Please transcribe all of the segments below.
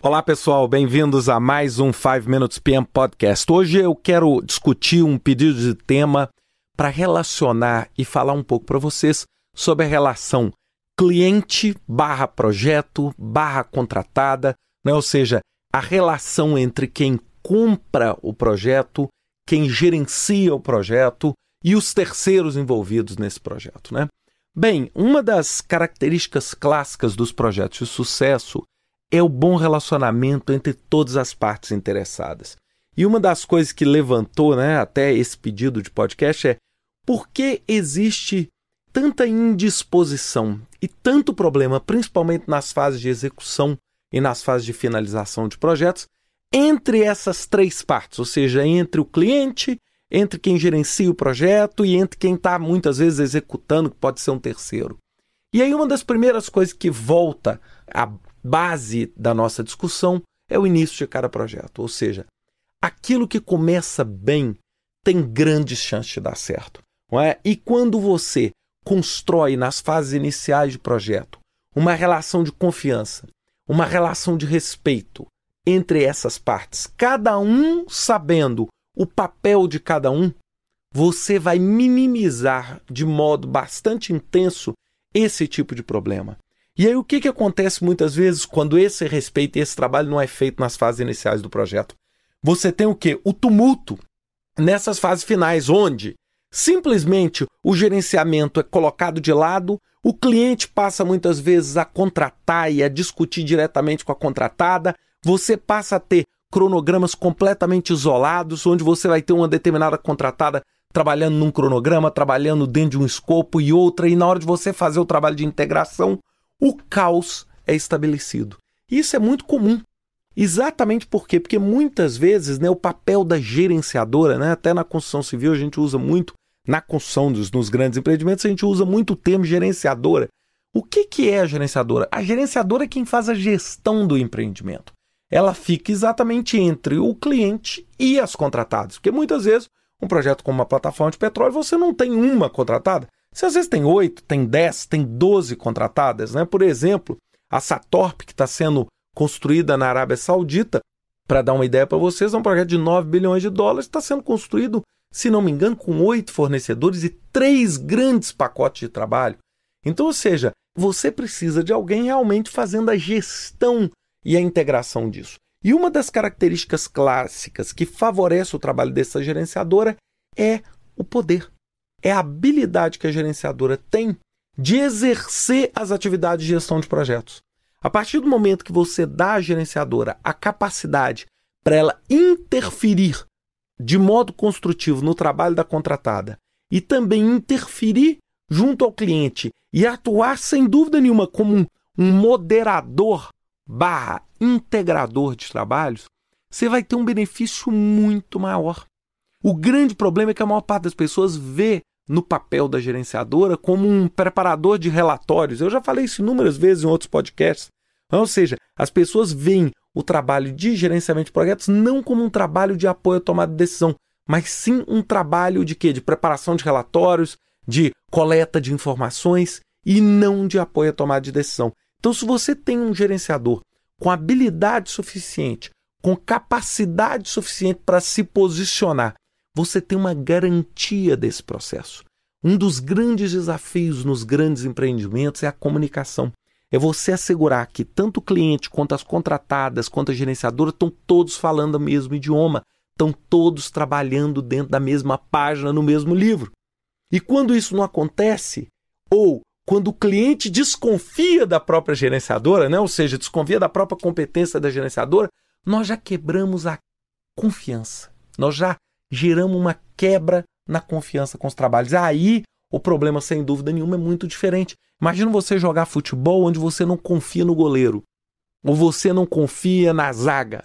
Olá pessoal, bem-vindos a mais um 5 Minutes PM Podcast. Hoje eu quero discutir um pedido de tema para relacionar e falar um pouco para vocês sobre a relação cliente barra projeto barra contratada, né? ou seja, a relação entre quem compra o projeto, quem gerencia o projeto e os terceiros envolvidos nesse projeto. Né? Bem, uma das características clássicas dos projetos de sucesso é o bom relacionamento entre todas as partes interessadas. E uma das coisas que levantou né, até esse pedido de podcast é por que existe tanta indisposição e tanto problema, principalmente nas fases de execução e nas fases de finalização de projetos, entre essas três partes, ou seja, entre o cliente, entre quem gerencia o projeto e entre quem está muitas vezes executando, que pode ser um terceiro. E aí, uma das primeiras coisas que volta à base da nossa discussão é o início de cada projeto. Ou seja, aquilo que começa bem tem grandes chances de dar certo. Não é? E quando você constrói nas fases iniciais de projeto uma relação de confiança, uma relação de respeito entre essas partes, cada um sabendo o papel de cada um, você vai minimizar de modo bastante intenso esse tipo de problema. E aí o que, que acontece muitas vezes quando esse respeito e esse trabalho não é feito nas fases iniciais do projeto? Você tem o quê? O tumulto nessas fases finais, onde simplesmente o gerenciamento é colocado de lado, o cliente passa muitas vezes a contratar e a discutir diretamente com a contratada, você passa a ter cronogramas completamente isolados, onde você vai ter uma determinada contratada trabalhando num cronograma, trabalhando dentro de um escopo e outra, e na hora de você fazer o trabalho de integração, o caos é estabelecido. Isso é muito comum. Exatamente por quê? Porque muitas vezes né, o papel da gerenciadora, né, até na construção civil a gente usa muito, na construção dos nos grandes empreendimentos a gente usa muito o termo gerenciadora. O que, que é a gerenciadora? A gerenciadora é quem faz a gestão do empreendimento. Ela fica exatamente entre o cliente e as contratadas. Porque muitas vezes, um projeto como uma plataforma de petróleo, você não tem uma contratada, você às vezes tem oito, tem dez, tem doze contratadas, né? Por exemplo, a Satorp, que está sendo construída na Arábia Saudita, para dar uma ideia para vocês, é um projeto de 9 bilhões de dólares, está sendo construído, se não me engano, com oito fornecedores e três grandes pacotes de trabalho. Então, ou seja, você precisa de alguém realmente fazendo a gestão e a integração disso. E uma das características clássicas que favorece o trabalho dessa gerenciadora é o poder é a habilidade que a gerenciadora tem de exercer as atividades de gestão de projetos. A partir do momento que você dá à gerenciadora a capacidade para ela interferir de modo construtivo no trabalho da contratada e também interferir junto ao cliente e atuar sem dúvida nenhuma como um, moderador barra integrador de trabalhos, você vai ter um benefício muito maior. O grande problema é que a maior parte das pessoas vê no papel da gerenciadora como um preparador de relatórios. Eu já falei isso inúmeras vezes em outros podcasts. Ou seja, as pessoas veem o trabalho de gerenciamento de projetos não como um trabalho de apoio à tomada de decisão, mas sim um trabalho de quê? De preparação de relatórios, de coleta de informações e não de apoio à tomada de decisão. Então, se você tem um gerenciador com habilidade suficiente, com capacidade suficiente para se posicionar você tem uma garantia desse processo. Um dos grandes desafios nos grandes empreendimentos é a comunicação. É você assegurar que tanto o cliente quanto as contratadas, quanto a gerenciadora estão todos falando o mesmo idioma, estão todos trabalhando dentro da mesma página no mesmo livro. E quando isso não acontece, ou quando o cliente desconfia da própria gerenciadora, né? ou seja, desconfia da própria competência da gerenciadora, nós já quebramos a confiança. Nós já geramos uma quebra na confiança com os trabalhos. Aí o problema, sem dúvida nenhuma, é muito diferente. Imagina você jogar futebol onde você não confia no goleiro, ou você não confia na zaga.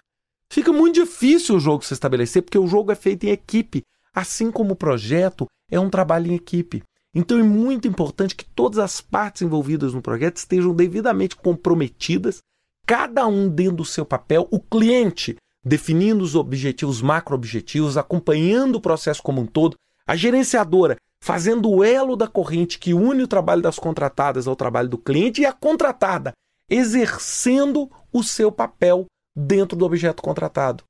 Fica muito difícil o jogo se estabelecer, porque o jogo é feito em equipe, assim como o projeto é um trabalho em equipe. Então é muito importante que todas as partes envolvidas no projeto estejam devidamente comprometidas, cada um dentro do seu papel. O cliente definindo os objetivos, macro-objetivos, acompanhando o processo como um todo, a gerenciadora fazendo o elo da corrente que une o trabalho das contratadas ao trabalho do cliente e a contratada exercendo o seu papel dentro do objeto contratado.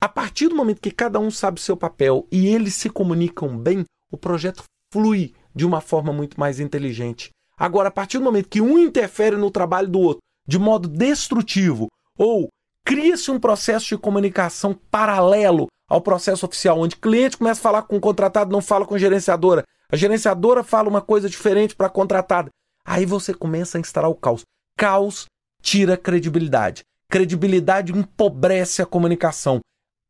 A partir do momento que cada um sabe seu papel e eles se comunicam bem, o projeto flui de uma forma muito mais inteligente. Agora, a partir do momento que um interfere no trabalho do outro de modo destrutivo ou cria-se um processo de comunicação paralelo ao processo oficial, onde o cliente começa a falar com o contratado, não fala com a gerenciadora, a gerenciadora fala uma coisa diferente para a contratada. Aí você começa a instalar o caos. Caos tira credibilidade. Credibilidade empobrece a comunicação.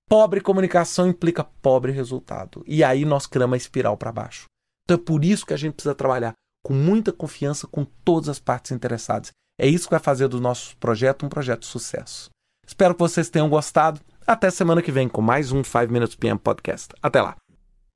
Pobre comunicação implica pobre resultado. E aí nós criamos a espiral para baixo. Então é por isso que a gente precisa trabalhar com muita confiança com todas as partes interessadas. É isso que vai fazer do nosso projeto um projeto de sucesso. Espero que vocês tenham gostado. Até semana que vem com mais um 5 Minutes PM Podcast. Até lá.